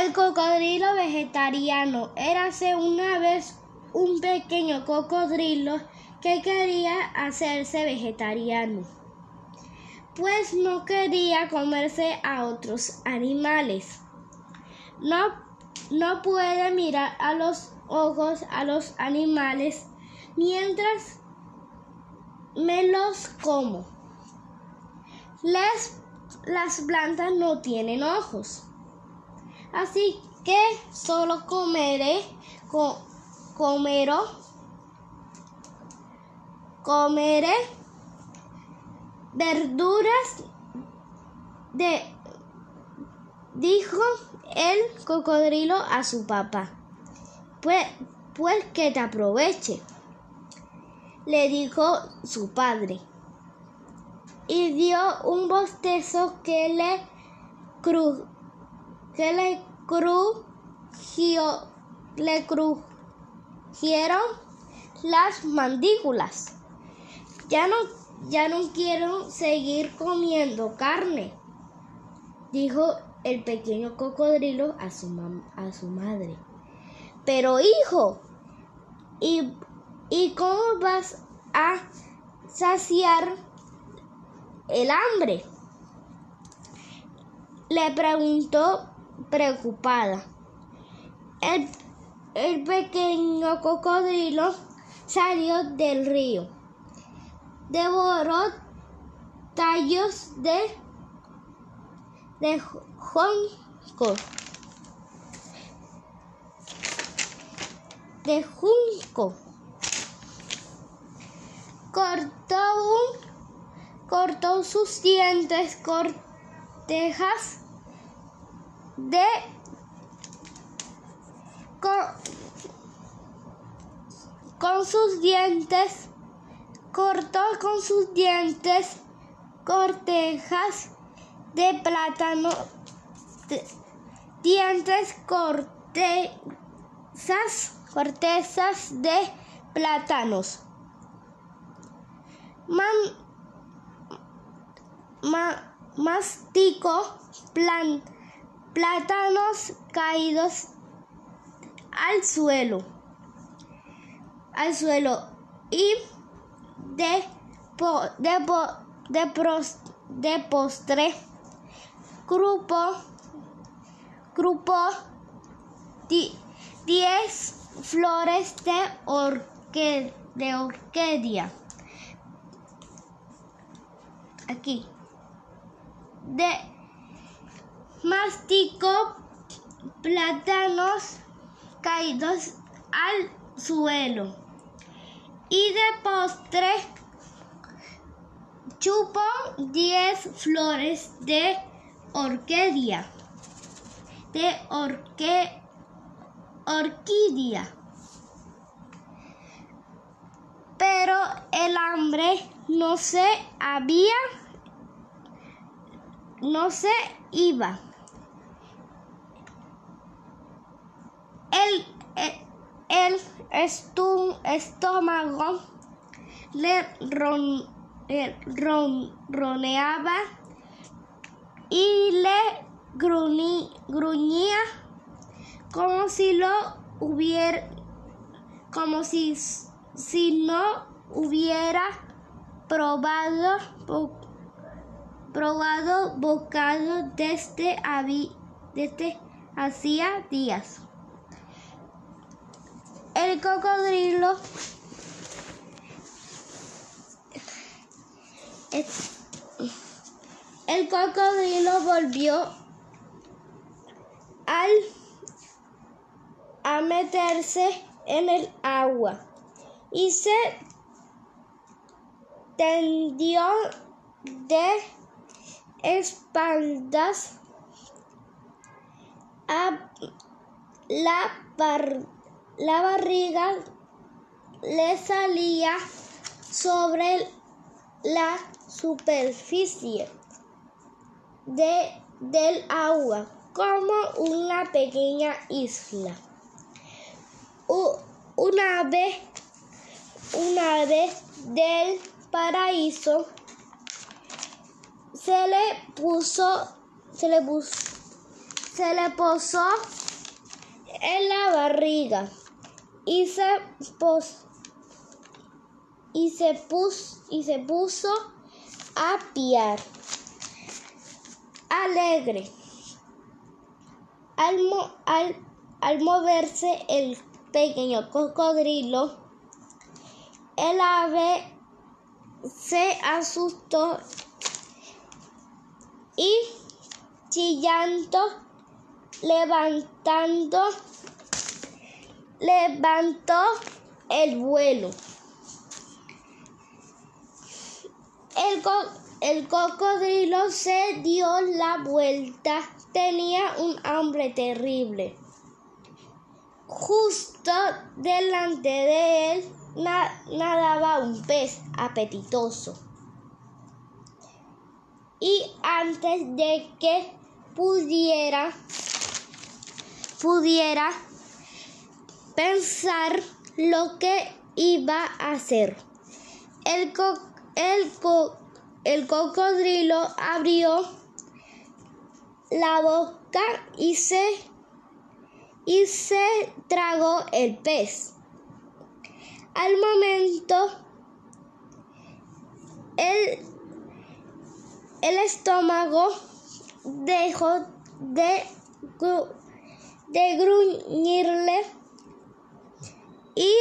El cocodrilo vegetariano. Érase una vez un pequeño cocodrilo que quería hacerse vegetariano, pues no quería comerse a otros animales. No, no puede mirar a los ojos a los animales mientras me los como. Las plantas no tienen ojos. Así que solo comeré, comeró, comeré verduras de, dijo el cocodrilo a su papá. Pues, pues que te aproveche, le dijo su padre. Y dio un bostezo que le cru, que le crujió, le crujieron las mandíbulas. Ya no, ya no quiero seguir comiendo carne, dijo el pequeño cocodrilo a su, a su madre. Pero hijo, ¿y, ¿y cómo vas a saciar el hambre? Le preguntó preocupada. El, el pequeño cocodrilo salió del río. Devoró tallos de, de jonco, de junco. Cortó un, cortó sus dientes cortejas de con, con sus dientes cortó con sus dientes cortejas de plátano dientes cortezas cortezas de plátanos. Man, ma, mastico plátanos caídos al suelo, al suelo y de, po, de, po, de, pros, de postre, grupo, grupo, di, diez flores de, orque, de orquídea. Aquí. De mastico plátanos caídos al suelo. Y de postre chupo 10 flores de orquídea. De orque, orquídea. Pero el hambre no se había, no se iba. El, el, estómago le ronroneaba y le gruñía como si lo hubiera, como si, si no hubiera probado, probado bocado desde, desde hacía días. El cocodrilo el cocodrilo volvió al a meterse en el agua y se tendió de espaldas a la par la barriga le salía sobre la superficie de, del agua como una pequeña isla. una vez, una vez del paraíso se le puso, se le puso, se le posó en la barriga y se, y se, puso, y se puso a piar. Alegre. Al, al, al moverse el pequeño cocodrilo, el ave se asustó y chillando, levantando, levantó el vuelo. El, el cocodrilo se dio la vuelta, tenía un hambre terrible. Justo delante de él nadaba un pez apetitoso. Y antes de que pudiera pudiera pensar lo que iba a hacer. El, el, el cocodrilo abrió la boca y se, y se tragó el pez. Al momento, el, el estómago dejó de, gruñirle y.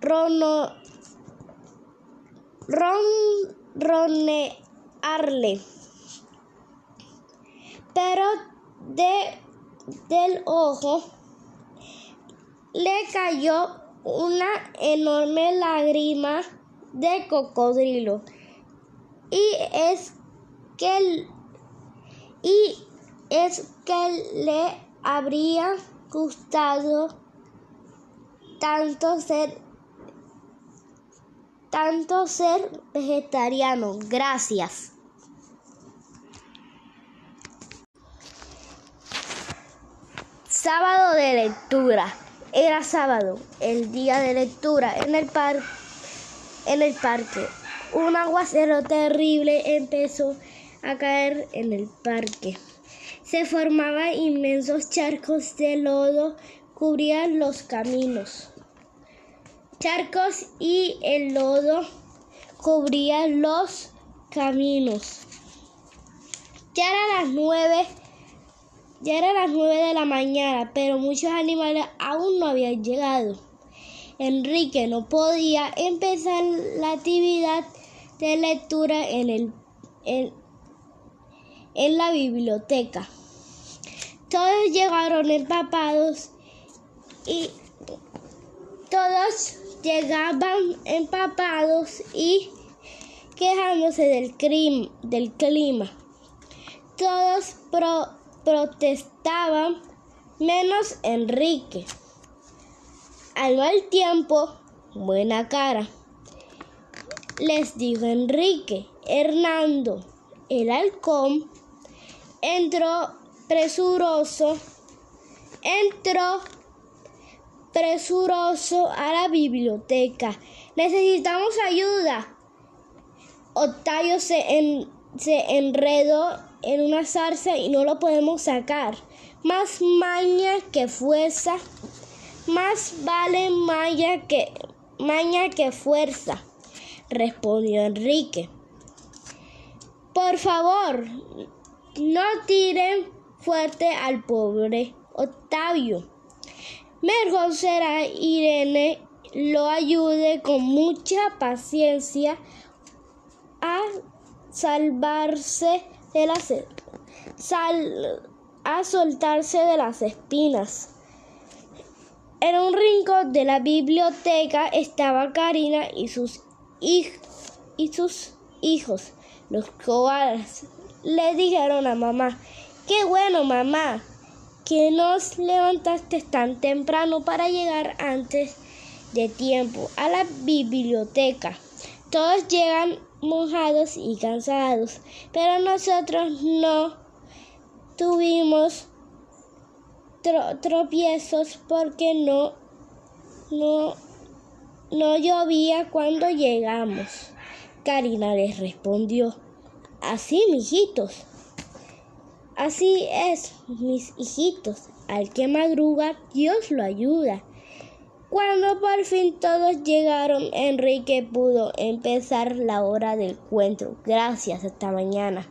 Rono, ronronearle. Pero de, del ojo le cayó una enorme lágrima de cocodrilo y es que y es que le habría gustado tanto ser tanto ser vegetariano. Gracias. Sábado de lectura. Era sábado, el día de lectura en el, par en el parque. Un aguacero terrible empezó a caer en el parque. Se formaban inmensos charcos de lodo, cubrían los caminos. Charcos y el lodo cubrían los caminos. Ya eran las nueve, ya eran las nueve de la mañana, pero muchos animales aún no habían llegado. Enrique no podía empezar la actividad de lectura en, el, en la biblioteca. Todos llegaron empapados y todos llegaban empapados y quejándose del, del clima. Todos protestaban, menos Enrique. Al mal tiempo, buena cara. Les dijo Enrique, Hernando, el halcón, entró presuroso, entró presuroso a la biblioteca. Necesitamos ayuda. Octavio se, se enredó en una zarza y no lo podemos sacar. Más maña que fuerza, más vale maña que, maña que fuerza, respondió Enrique. Por favor, no tiren fuerte al pobre Octavio. Mejor será Irene lo ayude con mucha paciencia a salvarse de las a soltarse de las espinas. En un rincón de la biblioteca estaba Karina y sus, y sus hijos, los koalas. Le dijeron a mamá, qué bueno mamá, que nos levantaste tan temprano para llegar antes de tiempo a la biblioteca. Todos llegan mojados y cansados, pero nosotros no tuvimos tropiezos porque no, no, no llovía cuando llegamos. Karina les respondió, así, mijitos. Así es, mis hijitos, al que madruga, Dios lo ayuda. Cuando por fin todos llegaron, Enrique pudo empezar la hora del cuento. Gracias, hasta mañana.